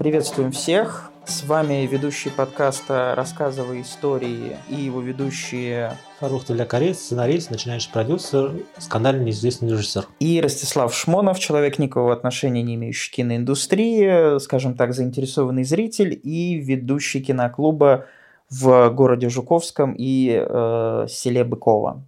Приветствуем всех. С вами ведущий подкаста «Рассказывай истории» и его ведущие Фарух Тулякарец, сценарист, начинающий продюсер, скандально неизвестный режиссер. И Ростислав Шмонов, человек никакого отношения не имеющий к киноиндустрии, скажем так, заинтересованный зритель и ведущий киноклуба в городе Жуковском и э, селе Быково.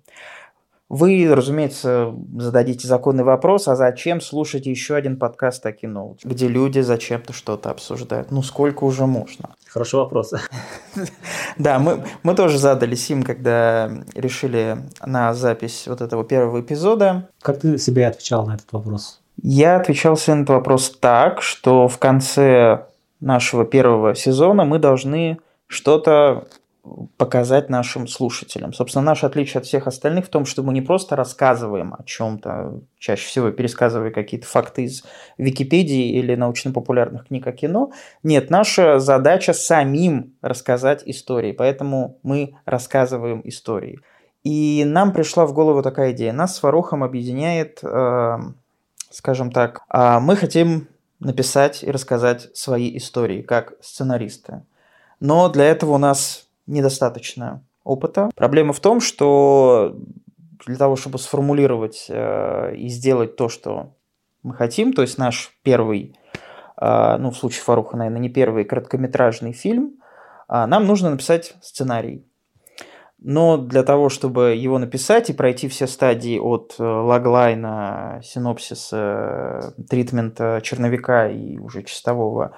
Вы, разумеется, зададите законный вопрос, а зачем слушать еще один подкаст о кино, где люди зачем-то что-то обсуждают? Ну, сколько уже можно? Хороший вопрос. Да, мы, мы тоже задали сим, когда решили на запись вот этого первого эпизода. Как ты себе отвечал на этот вопрос? Я отвечал себе на этот вопрос так, что в конце нашего первого сезона мы должны что-то показать нашим слушателям. Собственно, наше отличие от всех остальных в том, что мы не просто рассказываем о чем-то, чаще всего пересказывая какие-то факты из Википедии или научно-популярных книг о кино. Нет, наша задача самим рассказать истории, поэтому мы рассказываем истории. И нам пришла в голову такая идея. Нас с Фарухом объединяет, э, скажем так, э, мы хотим написать и рассказать свои истории как сценаристы. Но для этого у нас недостаточно опыта. Проблема в том, что для того, чтобы сформулировать э, и сделать то, что мы хотим, то есть наш первый, э, ну в случае Фаруха, наверное, не первый короткометражный фильм, э, нам нужно написать сценарий. Но для того, чтобы его написать и пройти все стадии от э, лаглайна, синопсиса, тритмента черновика и уже чистового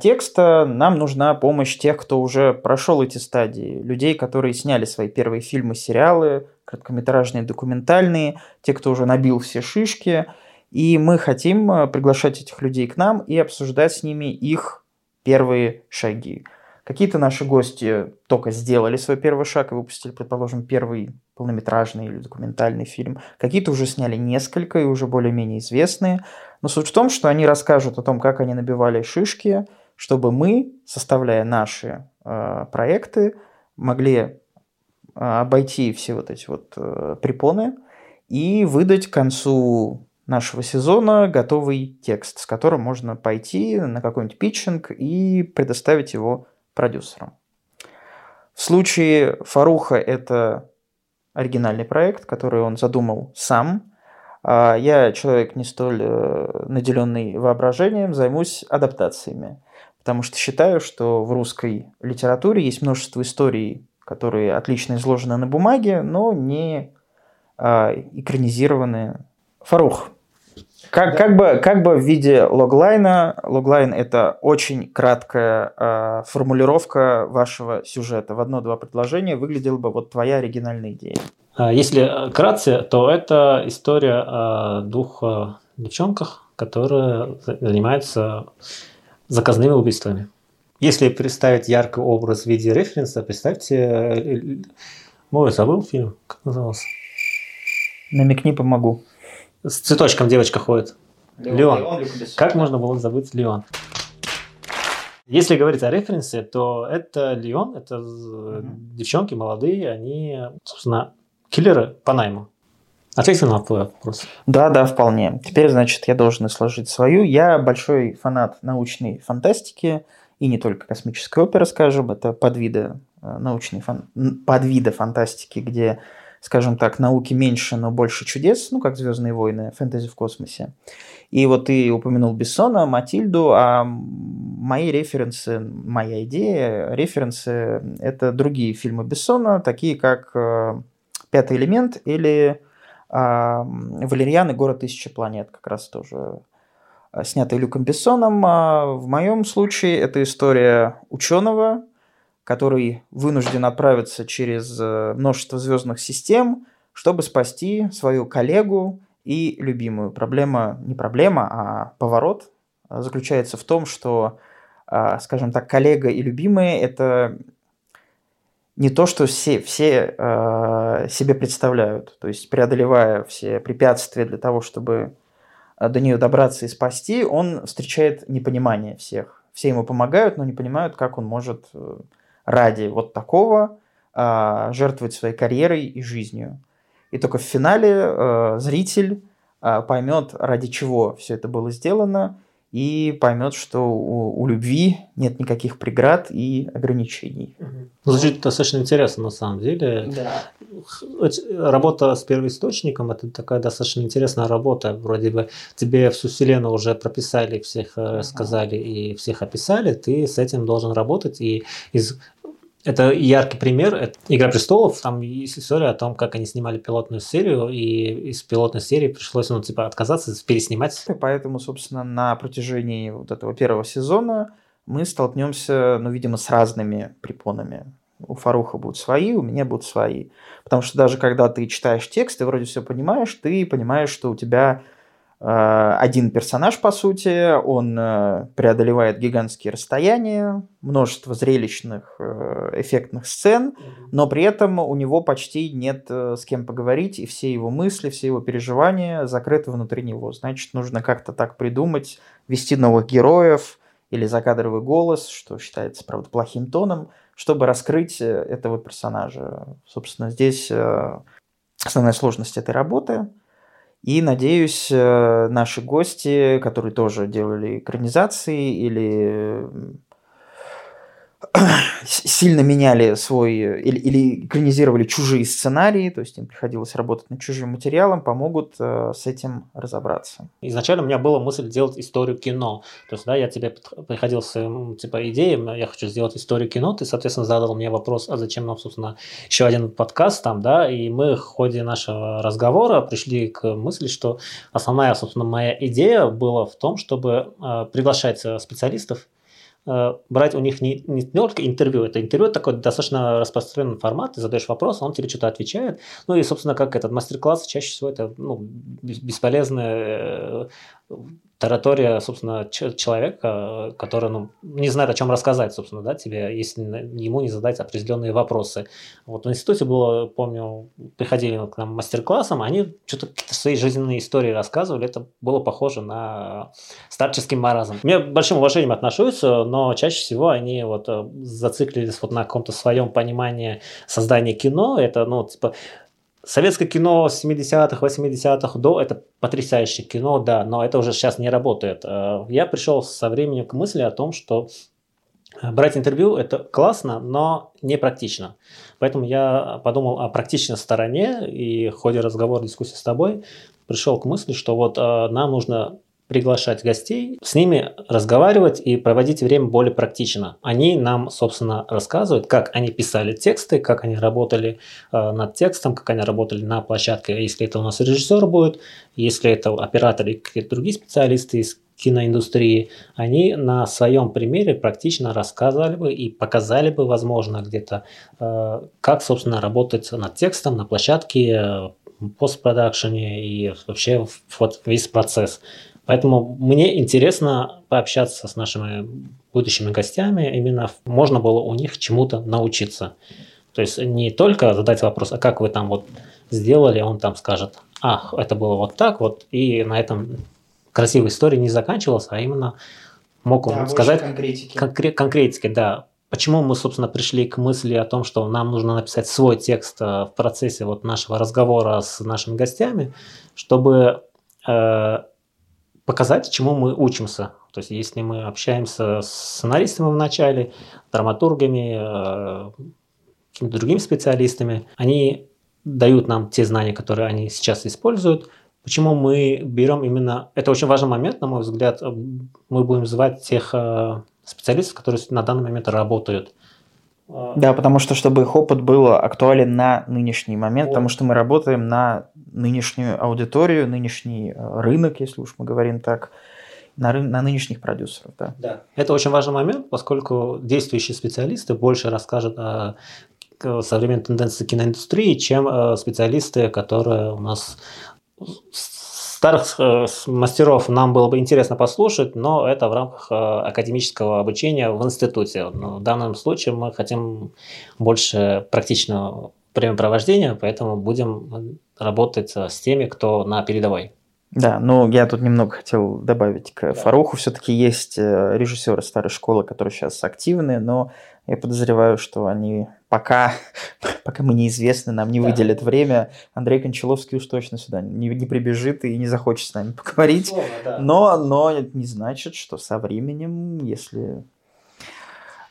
текста нам нужна помощь тех, кто уже прошел эти стадии. Людей, которые сняли свои первые фильмы, сериалы, короткометражные, документальные, те, кто уже набил все шишки. И мы хотим э, приглашать этих людей к нам и обсуждать с ними их первые шаги. Какие-то наши гости только сделали свой первый шаг и выпустили, предположим, первый полнометражный или документальный фильм. Какие-то уже сняли несколько и уже более-менее известные. Но суть в том, что они расскажут о том, как они набивали шишки, чтобы мы, составляя наши э, проекты, могли э, обойти все вот эти вот э, препоны и выдать к концу нашего сезона готовый текст, с которым можно пойти на какой-нибудь питчинг и предоставить его продюсерам. В случае Фаруха это оригинальный проект, который он задумал сам, а я человек не столь э, наделенный воображением, займусь адаптациями. Потому что считаю, что в русской литературе есть множество историй, которые отлично изложены на бумаге, но не а, экранизированы. Фарух, как, да. как, бы, как бы в виде логлайна, логлайн это очень краткая э, формулировка вашего сюжета. В одно-два предложения выглядела бы вот твоя оригинальная идея. А, если кратце, то это история о двух э, девчонках, которые занимаются заказными убийствами. Если представить яркий образ в виде референса, представьте... Э, Ой, забыл фильм, как назывался? Намекни, помогу. С цветочком девочка ходит. Леон. Леон. Леон как можно было забыть Леон? Если говорить о референсе, то это Леон, это mm-hmm. девчонки молодые, они, собственно, киллеры по найму. Ответил на твой вопрос? Да, да, вполне. Теперь, значит, я должен сложить свою. Я большой фанат научной фантастики, и не только космической оперы, скажем, это подвида э, научной фан... подвида фантастики, где, скажем так, науки меньше, но больше чудес, ну, как «Звездные войны», фэнтези в космосе. И вот ты упомянул Бессона, Матильду, а мои референсы, моя идея, референсы – это другие фильмы Бессона, такие как э, «Пятый элемент» или а, Валерьян и город тысячи планет как раз тоже а, снятый Люком Бессоном. А в моем случае это история ученого, который вынужден отправиться через э, множество звездных систем, чтобы спасти свою коллегу и любимую. Проблема, не проблема, а поворот заключается в том, что, скажем так, коллега и любимые – это не то, что все, все э, себе представляют. То есть, преодолевая все препятствия для того, чтобы э, до нее добраться и спасти, он встречает непонимание всех. Все ему помогают, но не понимают, как он может э, ради вот такого э, жертвовать своей карьерой и жизнью. И только в финале э, зритель э, поймет, ради чего все это было сделано, и поймет, что у, у любви нет никаких преград и ограничений. Звучит достаточно интересно на самом деле. Да. Работа с первоисточником это такая достаточно интересная работа. Вроде бы тебе всю вселенную уже прописали, всех uh сказали и всех описали. Ты с этим должен работать и из это яркий пример. Это «Игра престолов». Там есть история о том, как они снимали пилотную серию, и из пилотной серии пришлось, ну, типа, отказаться, переснимать. И поэтому, собственно, на протяжении вот этого первого сезона мы столкнемся, ну, видимо, с разными препонами. У Фаруха будут свои, у меня будут свои. Потому что даже когда ты читаешь текст, ты вроде все понимаешь, ты понимаешь, что у тебя один персонаж, по сути, он э, преодолевает гигантские расстояния, множество зрелищных э, эффектных сцен, но при этом у него почти нет с кем поговорить, и все его мысли, все его переживания закрыты внутри него. Значит, нужно как-то так придумать, вести новых героев или закадровый голос, что считается, правда, плохим тоном, чтобы раскрыть этого персонажа. Собственно, здесь основная сложность этой работы – и, надеюсь, э, наши гости, которые тоже делали экранизации или сильно меняли свой или, или экранизировали чужие сценарии, то есть им приходилось работать над чужим материалом, помогут э, с этим разобраться. Изначально у меня была мысль делать историю кино. То есть, да, я тебе приходил с типа идеей, я хочу сделать историю кино, ты, соответственно, задал мне вопрос, а зачем нам, собственно, еще один подкаст там, да, и мы в ходе нашего разговора пришли к мысли, что основная, собственно, моя идея была в том, чтобы э, приглашать э, специалистов, брать у них не, не только интервью, это интервью такой достаточно распространенный формат, ты задаешь вопрос, он тебе что-то отвечает. Ну и, собственно, как этот мастер-класс, чаще всего это ну, бесполезное э, таратория, собственно, человека, который ну, не знает, о чем рассказать, собственно, да, тебе, если ему не задать определенные вопросы. Вот в институте было, помню, приходили к нам мастер-классом, они что-то какие-то свои жизненные истории рассказывали, это было похоже на старческий маразм. Я большим уважением отношусь, но чаще всего они вот э, зациклились вот на каком-то своем понимании создания кино, это, ну, типа, Советское кино 70-х, 80-х до это потрясающее кино, да, но это уже сейчас не работает. Э, я пришел со временем к мысли о том, что э, брать интервью это классно, но не практично. Поэтому я подумал о практичной стороне и в ходе разговора, дискуссии с тобой пришел к мысли, что вот э, нам нужно приглашать гостей, с ними разговаривать и проводить время более практично. Они нам, собственно, рассказывают, как они писали тексты, как они работали э, над текстом, как они работали на площадке, если это у нас режиссер будет, если это оператор и какие-то другие специалисты из киноиндустрии, они на своем примере практично рассказали бы и показали бы, возможно, где-то, э, как, собственно, работать над текстом на площадке, э, и вообще вот весь процесс. Поэтому мне интересно пообщаться с нашими будущими гостями, именно можно было у них чему-то научиться. То есть не только задать вопрос, а как вы там вот сделали, он там скажет, а, это было вот так вот, и на этом красивая история не заканчивалась, а именно мог он да, сказать конкретики. Конкре- конкретики, да. Почему мы, собственно, пришли к мысли о том, что нам нужно написать свой текст э, в процессе вот нашего разговора с нашими гостями, чтобы э, показать, чему мы учимся. То есть, если мы общаемся с сценаристами в начале, драматургами, э, какими-то другими специалистами, они дают нам те знания, которые они сейчас используют. Почему мы берем именно... Это очень важный момент, на мой взгляд. Мы будем звать тех э, специалистов, которые на данный момент работают. Да, потому что чтобы их опыт был актуален на нынешний момент, вот. потому что мы работаем на нынешнюю аудиторию, нынешний э, рынок, если уж мы говорим так, на, ры... на нынешних продюсеров. Да. да, это очень важный момент, поскольку действующие специалисты больше расскажут о современной тенденции киноиндустрии, чем э, специалисты, которые у нас Старых э, мастеров нам было бы интересно послушать, но это в рамках э, академического обучения в институте. Но в данном случае мы хотим больше практичного времяпровождения, поэтому будем работать с теми, кто на передовой. Да, ну я тут немного хотел добавить к да. Фаруху. Все-таки есть э, режиссеры старой школы, которые сейчас активны, но Я подозреваю, что они пока, пока мы неизвестны, нам не выделят да. время, Андрей Кончаловский уж точно сюда не, не прибежит и не захочет с нами поговорить. Словно, да. но, но это не значит, что со временем, если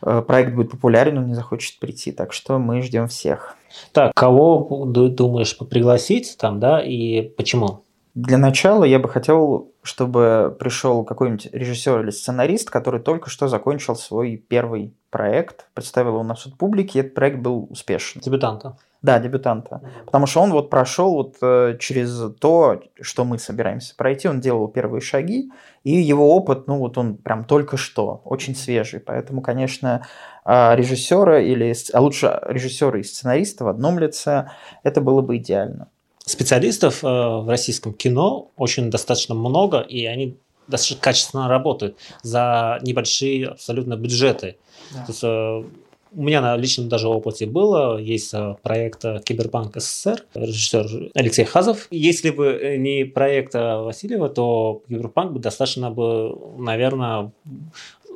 э, проект будет популярен, он не захочет прийти. Так что мы ждем всех. Так, кого думаешь пригласить там, да, и почему? Для начала я бы хотел, чтобы пришел какой-нибудь режиссер или сценарист, который только что закончил свой первый проект, представил его на суд публики, и этот проект был успешен. Дебютанта. Да, дебютанта. Потому что он вот прошел вот э, через то, что мы собираемся пройти, он делал первые шаги, и его опыт, ну вот он прям только что, очень свежий. Поэтому, конечно, э, режиссера или, а лучше режиссера и сценариста в одном лице, это было бы идеально специалистов э, в российском кино очень достаточно много, и они достаточно качественно работают за небольшие абсолютно бюджеты. Да. То есть, э, у меня на личном даже опыте было, есть э, проект Кибербанк СССР, режиссер Алексей Хазов. Если бы не проект Васильева, то Кибербанк бы достаточно бы, наверное,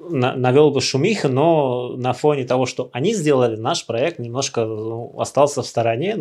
навел бы шумиха, но на фоне того, что они сделали, наш проект немножко ну, остался в стороне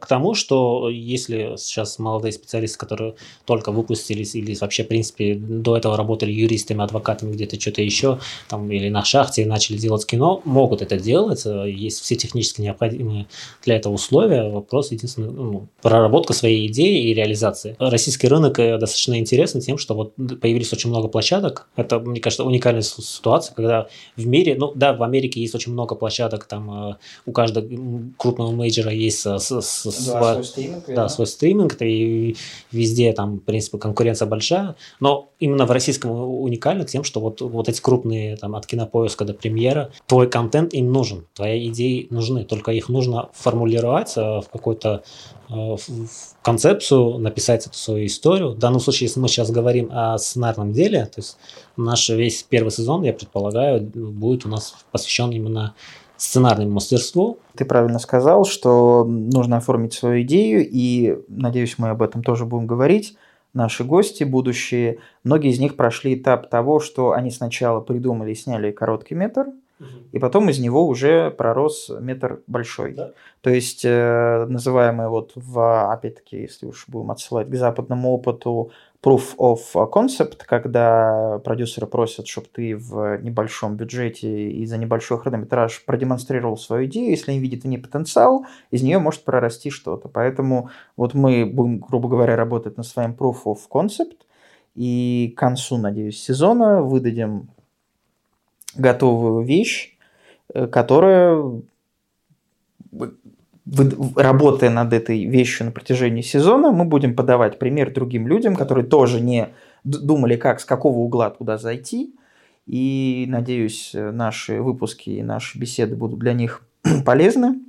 к тому, что если сейчас молодые специалисты, которые только выпустились или вообще, в принципе, до этого работали юристами, адвокатами, где-то что-то еще, там, или на шахте начали делать кино, могут это делать, есть все технически необходимые для этого условия, вопрос единственный, ну, проработка своей идеи и реализации. Российский рынок э, достаточно интересен тем, что вот появились очень много площадок, это, мне кажется, уникальная ситуация, когда в мире, ну да, в Америке есть очень много площадок, там э, у каждого крупного мейджора есть с, с да, свой стриминг. Да, свой стриминг, и везде там, в принципе, конкуренция большая, но именно в российском уникально тем, что вот, вот эти крупные, там, от кинопоиска до премьера, твой контент им нужен, твои идеи нужны, только их нужно формулировать э, в какой-то э, в концепцию, написать эту свою историю. В данном случае, если мы сейчас говорим о сценарном деле, то есть наш весь первый сезон, я предполагаю, будет у нас посвящен именно сценарному мастерству. Ты правильно сказал, что нужно оформить свою идею, и, надеюсь, мы об этом тоже будем говорить. Наши гости будущие, многие из них прошли этап того, что они сначала придумали и сняли короткий метр, и потом из него уже пророс метр большой. Да. То есть, э, называемый вот в, опять-таки, если уж будем отсылать к западному опыту, proof of concept, когда продюсеры просят, чтобы ты в небольшом бюджете и за небольшой хронометраж продемонстрировал свою идею, если они видят в ней потенциал, из нее может прорасти что-то. Поэтому вот мы будем, грубо говоря, работать над своим proof of concept, и к концу, надеюсь, сезона выдадим готовую вещь, э, которая работая над этой вещью на протяжении сезона, мы будем подавать пример другим людям, которые тоже не думали, как, с какого угла туда зайти. И, надеюсь, наши выпуски и наши беседы будут для них полезны.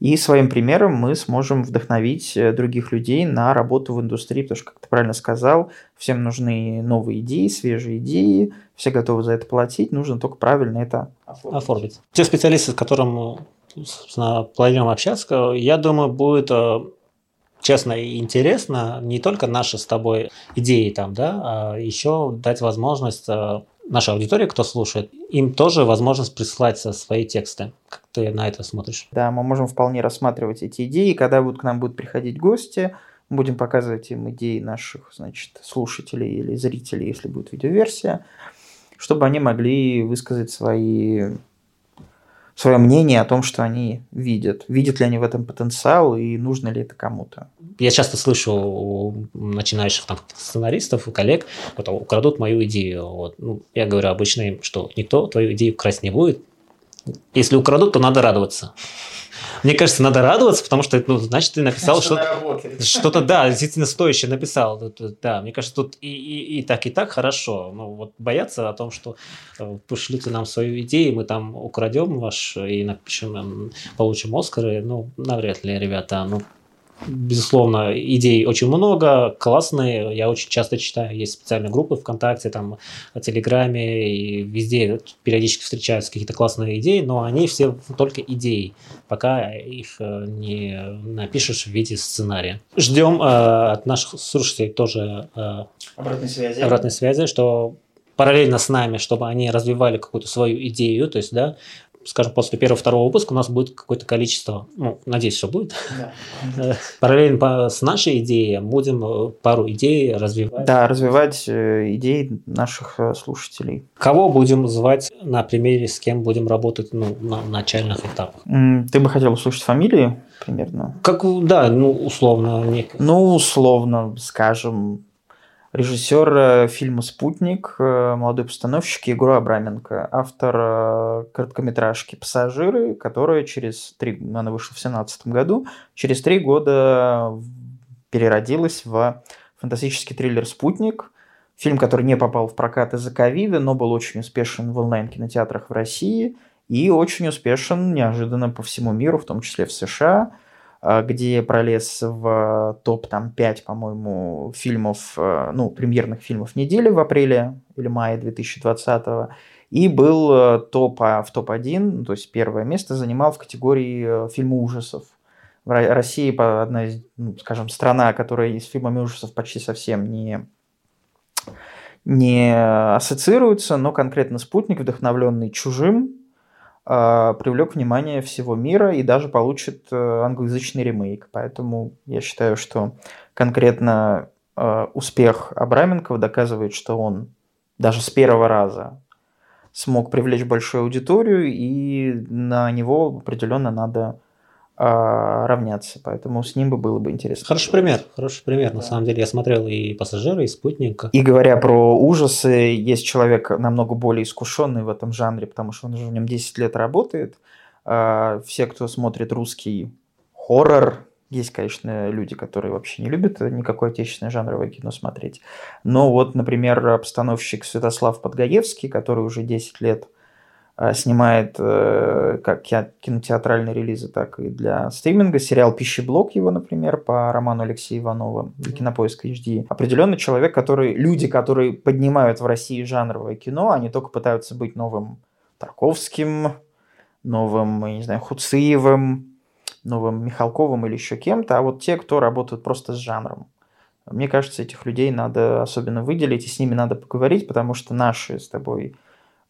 И своим примером мы сможем вдохновить э, других людей на работу в индустрии, потому что, как ты правильно сказал, всем нужны новые идеи, свежие идеи, все готовы за это платить, нужно только правильно это оформить. оформить. Те специалисты, с которым собственно, планируем общаться, я думаю, будет э, честно и интересно не только наши с тобой идеи там, да, а еще дать возможность э, нашей аудитории, кто слушает, им тоже возможность присылать свои тексты. Как ты на это смотришь? Да, мы можем вполне рассматривать эти идеи, когда будут к нам будут приходить гости, будем показывать им идеи наших, значит, слушателей или зрителей, если будет видеоверсия, чтобы они могли высказать свои свое мнение о том, что они видят. Видят ли они в этом потенциал и нужно ли это кому-то. Я часто слышу у начинающих там, сценаристов и коллег, вот, украдут мою идею. Вот. Ну, я говорю обычно им, что никто твою идею красть не будет. Если украдут, то надо радоваться. Мне кажется, надо радоваться, потому что, ну, значит, ты написал что-то, что-то, да, действительно стоящее написал. Да, мне кажется, тут и, и, и так, и так хорошо. Ну, вот бояться о том, что э, пошлите нам свою идею, мы там украдем ваш и напишем, получим Оскары, ну, навряд ли, ребята. Ну, безусловно, идей очень много, классные, я очень часто читаю, есть специальные группы ВКонтакте, там, в Телеграме, и везде периодически встречаются какие-то классные идеи, но они все только идеи, пока их э, не напишешь в виде сценария. Ждем э, от наших слушателей тоже э, обратной связи, обратной связи что параллельно с нами, чтобы они развивали какую-то свою идею, то есть, да, скажем, после первого-второго выпуска у нас будет какое-то количество, ну, надеюсь, что будет. Да. Параллельно с нашей идеей будем э, пару идей развивать. Да, развивать э, идеи наших э, слушателей. Кого будем звать на примере, с кем будем работать ну, на начальных этапах? Ты бы хотел услышать фамилии примерно? Как, да, ну, условно. Некое. Ну, условно, скажем, Режиссер э, фильма «Спутник», э, молодой постановщик Егор Абраменко, автор э, короткометражки «Пассажиры», которая через три, она вышла в 2017 году, через три года переродилась в фантастический триллер «Спутник», фильм, который не попал в прокат из-за ковида, но был очень успешен в онлайн-кинотеатрах в России и очень успешен неожиданно по всему миру, в том числе в США – где пролез в топ там 5, по-моему, фильмов, э, ну, премьерных фильмов недели в апреле или мае 2020 и был э, топ, а, в топ-1, ну, то есть первое место занимал в категории э, фильма ужасов. В России одна из, ну, скажем, страна, которая с фильмами ужасов почти совсем не, не ассоциируется, но конкретно «Спутник», вдохновленный «Чужим», а, привлек внимание всего мира и даже получит э, англоязычный ремейк. Поэтому я считаю, что конкретно э, успех Абраменкова доказывает, что он даже с первого раза смог привлечь большую аудиторию, и на него определенно надо а, равняться. Поэтому с ним бы было бы интересно. Хороший пример, хороший пример. Да. На самом деле я смотрел и «Пассажиры», и «Спутник». И говоря про ужасы, есть человек намного более искушенный в этом жанре, потому что он уже в нем 10 лет работает. А, все, кто смотрит русский хоррор, есть, конечно, люди, которые вообще не любят никакое отечественное жанровое кино смотреть. Но вот, например, постановщик Святослав Подгаевский, который уже 10 лет – а, снимает э, как кинотеатральные релизы, так и для стриминга. Сериал «Пищеблок» его, например, по роману Алексея Иванова для Кинопоиска HD. Определенный человек, который, люди, которые поднимают в России жанровое кино, они только пытаются быть новым Тарковским, новым, я не знаю, Хуциевым, новым Михалковым или еще кем-то, а вот те, кто работают просто с жанром. Мне кажется, этих людей надо особенно выделить, и с ними надо поговорить, потому что наши с тобой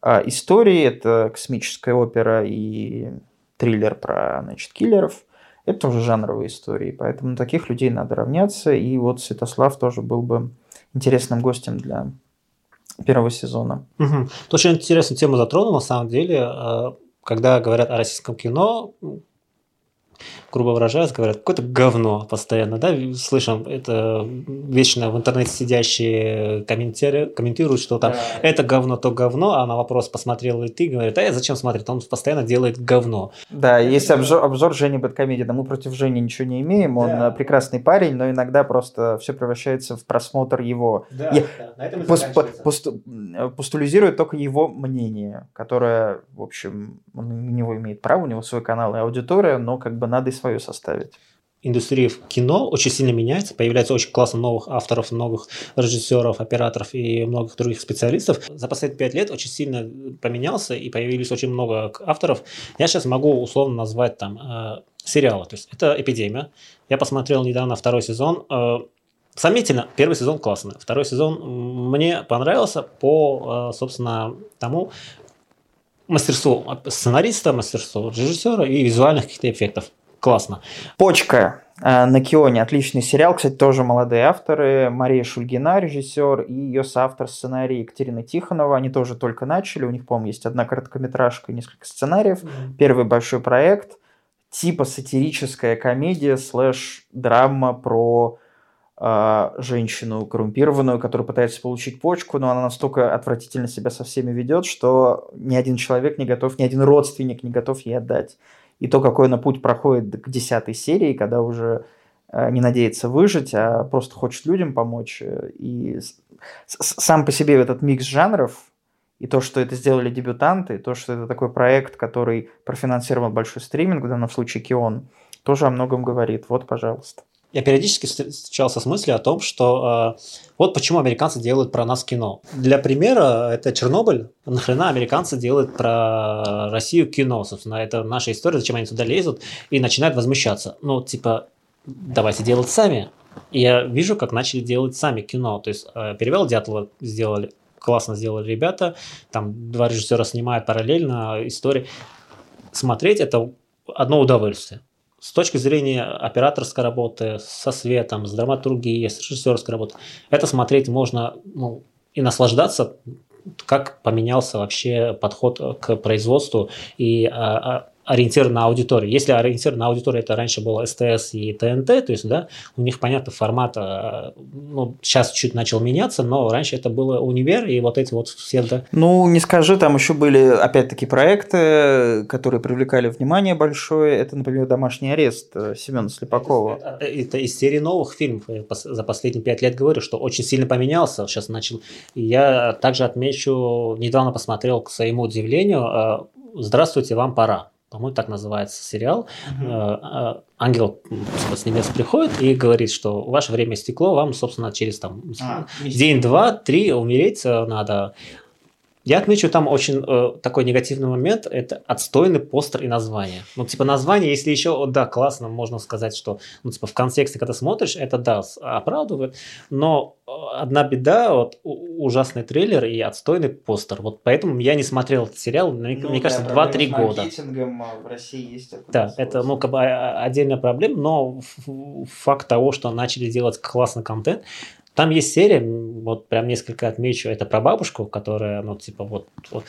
а истории, это космическая опера и триллер про, значит, киллеров. Это тоже жанровые истории, поэтому таких людей надо равняться. И вот Святослав тоже был бы интересным гостем для первого сезона. Угу. Очень интересную тему затронул, на самом деле. А, когда говорят о российском кино, грубо выражаясь, говорят, какое-то говно постоянно, да, слышим, это вечно в интернете сидящие комментируют, комментируют что там да. это говно, то говно, а на вопрос посмотрел ли ты, говорит, а я зачем смотреть, он постоянно делает говно. Да, есть обзор, обзор Жени Бэткомедиана, мы против Жени ничего не имеем, он да. прекрасный парень, но иногда просто все превращается в просмотр его. Да, я, да. на этом пост, пост, постулизирует только его мнение, которое, в общем, он, у него имеет право, у него свой канал и аудитория, но как бы надо и свою составить индустрия в кино очень сильно меняется, появляется очень классно новых авторов, новых режиссеров, операторов и многих других специалистов. За последние пять лет очень сильно поменялся и появились очень много авторов. Я сейчас могу условно назвать там э, сериалы. То есть это «Эпидемия». Я посмотрел недавно второй сезон. Э, сомнительно, первый сезон классный. Второй сезон мне понравился по, э, собственно, тому, мастерству сценариста, мастерству режиссера и визуальных каких-то эффектов классно. Почка э, на Кионе. Отличный сериал. Кстати, тоже молодые авторы. Мария Шульгина, режиссер, и ее соавтор сценария Екатерина Тихонова. Они тоже только начали. У них, по-моему, есть одна короткометражка и несколько сценариев. Mm-hmm. Первый большой проект. Типа сатирическая комедия слэш драма про женщину коррумпированную, которая пытается получить почку, но она настолько отвратительно себя со всеми ведет, что ни один человек не готов, ни один родственник не готов ей отдать и то, какой она путь проходит к десятой серии, когда уже э, не надеется выжить, а просто хочет людям помочь. Э, и сам по себе этот микс жанров, и то, что это сделали дебютанты, и то, что это такой проект, который профинансировал большой стриминг, в данном случае Кион, тоже о многом говорит. Вот, пожалуйста я периодически встречался с мыслью о том, что э, вот почему американцы делают про нас кино. Для примера, это Чернобыль. Нахрена американцы делают про Россию кино, собственно, это наша история, зачем они туда лезут и начинают возмущаться. Ну, типа, давайте делать сами. И я вижу, как начали делать сами кино. То есть, э, «Перевал Дятлова» сделали, классно сделали ребята, там два режиссера снимают параллельно истории. Смотреть это одно удовольствие. С точки зрения операторской работы, со светом, с драматургией, с режиссерской работой, это смотреть можно ну, и наслаждаться, как поменялся вообще подход к производству. И а, а, ориентир на аудиторию. Если ориентир на аудиторию это раньше было СТС и ТНТ, то есть, да, у них, понятно, формат, э, ну, сейчас чуть начал меняться, но раньше это было универ и вот эти вот все, да. Ну, не скажи, там еще были, опять-таки, проекты, которые привлекали внимание большое. Это, например, «Домашний арест» Семена Слепакова. Это, это из серии новых фильмов. Я за последние пять лет говорю, что очень сильно поменялся. Сейчас начал. Я также отмечу, недавно посмотрел, к своему удивлению, э, «Здравствуйте, вам пора» по-моему, так называется сериал. Mm-hmm. Ангел с небес приходит и говорит, что ваше время стекло, вам, собственно, через там а, день, два, три умереть надо. Я отмечу там очень э, такой негативный момент, это отстойный постер и название. Ну, типа название, если еще, да, классно, можно сказать, что, ну, типа в контексте, когда смотришь, это, да, оправдывает, но э, одна беда, вот ужасный трейлер и отстойный постер. Вот поэтому я не смотрел этот сериал, мне, ну, мне да, кажется, 2-3 года. в России есть. Да, это, ну, как бы а, отдельная проблема, но факт того, что начали делать классный контент, там есть серия, вот прям несколько отмечу, это про бабушку, которая, ну, типа, вот, вот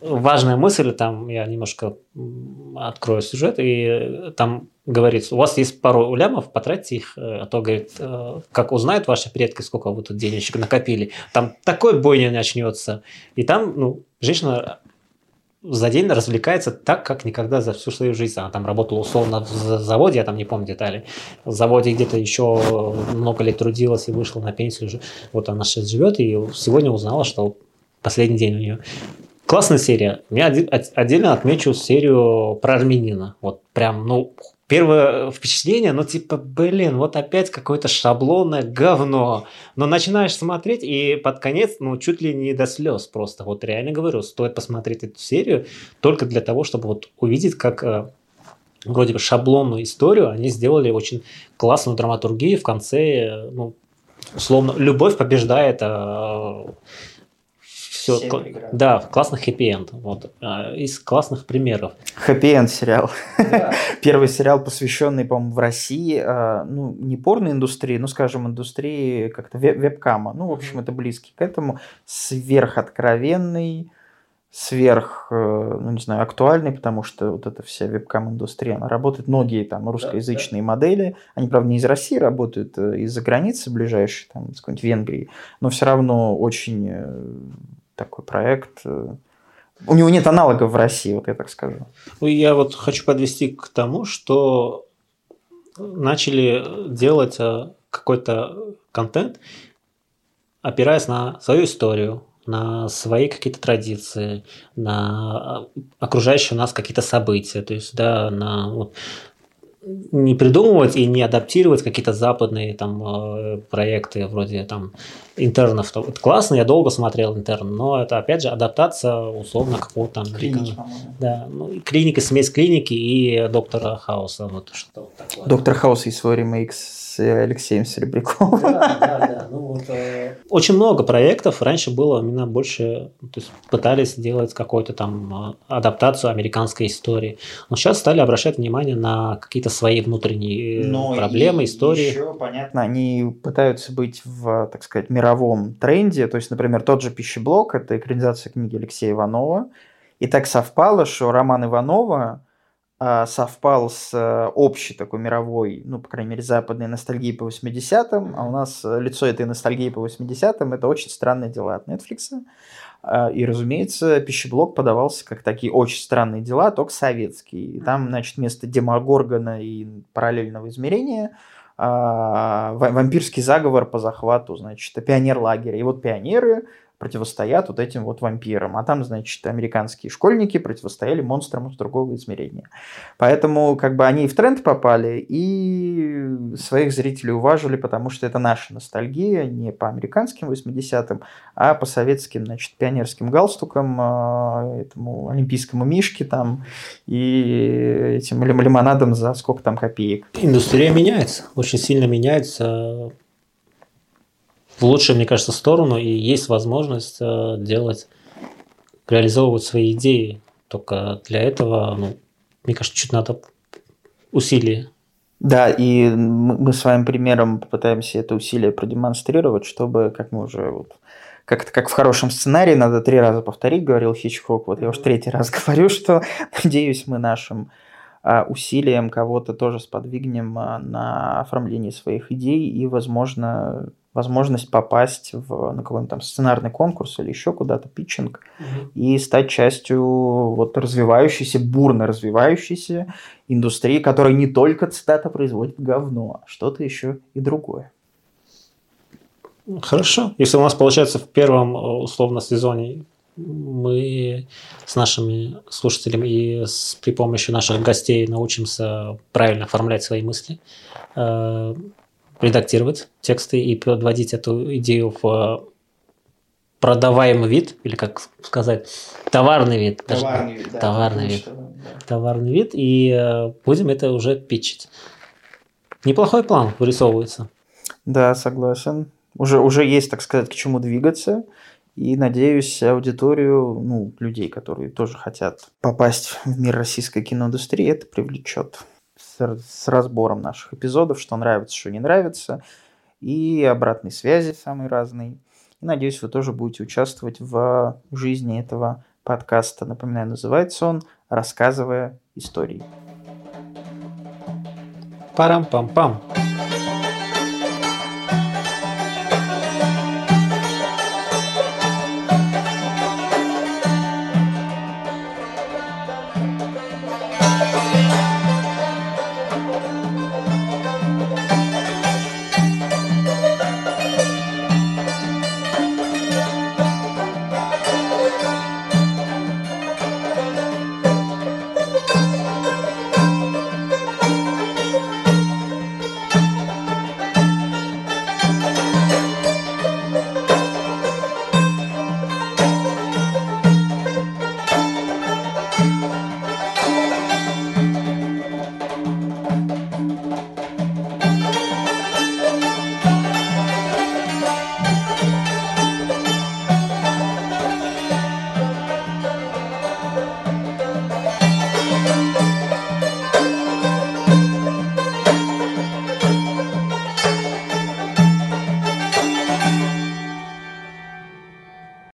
важная мысль, там я немножко открою сюжет, и там говорится, у вас есть пару лямов, потратьте их, э, а то, говорит, э, как узнают ваши предки, сколько вы тут денежек накопили, там такой бойня начнется. И там, ну, женщина за день развлекается так, как никогда за всю свою жизнь. Она там работала условно в заводе, я там не помню детали. В заводе где-то еще много лет трудилась и вышла на пенсию. Вот она сейчас живет и сегодня узнала, что последний день у нее. Классная серия. Я отдельно отмечу серию про армянина. Вот прям, ну, первое впечатление, ну типа, блин, вот опять какое-то шаблонное говно. Но начинаешь смотреть, и под конец, ну, чуть ли не до слез просто. Вот реально говорю, стоит посмотреть эту серию только для того, чтобы вот увидеть, как э, вроде бы шаблонную историю они сделали очень классную драматургию в конце, э, ну, условно, любовь побеждает э, все, кл- да, классный хэппи-энд. Вот, а, из классных примеров. Хэппи-энд сериал. Да. Первый сериал, посвященный, по-моему, в России, а, ну, не порно-индустрии, ну, скажем, индустрии как-то веб-кама. Ну, в общем, это близкий к этому. Сверхоткровенный, сверх, э, ну не знаю, актуальный, потому что вот эта вся вебкам-индустрия, она работает, многие там русскоязычные да, да. модели, они, правда, не из России работают, а из-за границы ближайшей, там, из какой-нибудь Венгрии, но все равно очень э, такой проект. Э, у него нет аналогов в России, вот я так скажу. Ну, я вот хочу подвести к тому, что начали делать э, какой-то контент, опираясь на свою историю, на свои какие-то традиции, на окружающие нас какие-то события, то есть, да, на вот, не придумывать и не адаптировать какие-то западные там э, проекты вроде там интернов. Это классно, я долго смотрел интерн, но это опять же адаптация условно какого-то там клиники, да, ну, клиники, смесь клиники и доктора Хауса. Вот что такое. Доктор Хаус и свой ремейк с Алексеем Серебряковым. Да, да, да. Ну, вот, э... Очень много проектов. Раньше было именно больше, то есть пытались делать какую-то там э, адаптацию американской истории. Но сейчас стали обращать внимание на какие-то свои внутренние Но ну, проблемы, истории. Еще, понятно, они пытаются быть в, так сказать, мировом тренде. То есть, например, тот же «Пищеблок» – это экранизация книги Алексея Иванова. И так совпало, что роман Иванова совпал с э, общей такой мировой, ну, по крайней мере, западной ностальгией по 80-м, а у нас э, лицо этой ностальгии по 80-м – это очень странные дела от Netflix. А, и, разумеется, пищеблок подавался как такие очень странные дела, только советские. И там, значит, вместо Демогоргона и параллельного измерения а, вампирский заговор по захвату, значит, пионер лагеря. И вот пионеры противостоят вот этим вот вампирам. А там, значит, американские школьники противостояли монстрам из другого измерения. Поэтому как бы они и в тренд попали, и своих зрителей уважили, потому что это наша ностальгия, не по американским 80-м, а по советским, значит, пионерским галстукам, а, этому олимпийскому мишке там и этим лимонадом за сколько там копеек. Индустрия меняется, очень сильно меняется в лучшую, мне кажется, сторону, и есть возможность э, делать, реализовывать свои идеи. Только для этого, ну, мне кажется, чуть надо усилий. Да, и мы своим примером попытаемся это усилие продемонстрировать, чтобы, как мы уже вот как-то как в хорошем сценарии, надо три раза повторить, говорил Хичкок. Вот я уж третий раз говорю, что надеюсь, мы нашим а, усилием кого-то тоже сподвигнем а, на оформление своих идей и, возможно, возможность попасть в, на какой-нибудь там сценарный конкурс или еще куда-то, питчинг, угу. и стать частью вот развивающейся, бурно развивающейся индустрии, которая не только, цитата, производит говно, а что-то еще и другое. Хорошо. Если у нас получается в первом условно сезоне мы с нашими слушателями и с, при помощи наших гостей научимся правильно оформлять свои мысли, э, редактировать тексты и подводить эту идею в продаваемый вид, или как сказать, товарный вид. Товарный вид, да. Товарный вид. Что, да. Товарный вид, и э, будем это уже питчить. Неплохой план вырисовывается. Да, согласен. Уже, уже есть, так сказать, к чему двигаться. И надеюсь, аудиторию, ну, людей, которые тоже хотят попасть в мир российской киноиндустрии, это привлечет с, разбором наших эпизодов, что нравится, что не нравится, и обратной связи самой разной. И надеюсь, вы тоже будете участвовать в жизни этого подкаста. Напоминаю, называется он «Рассказывая истории». Парам-пам-пам. -пам.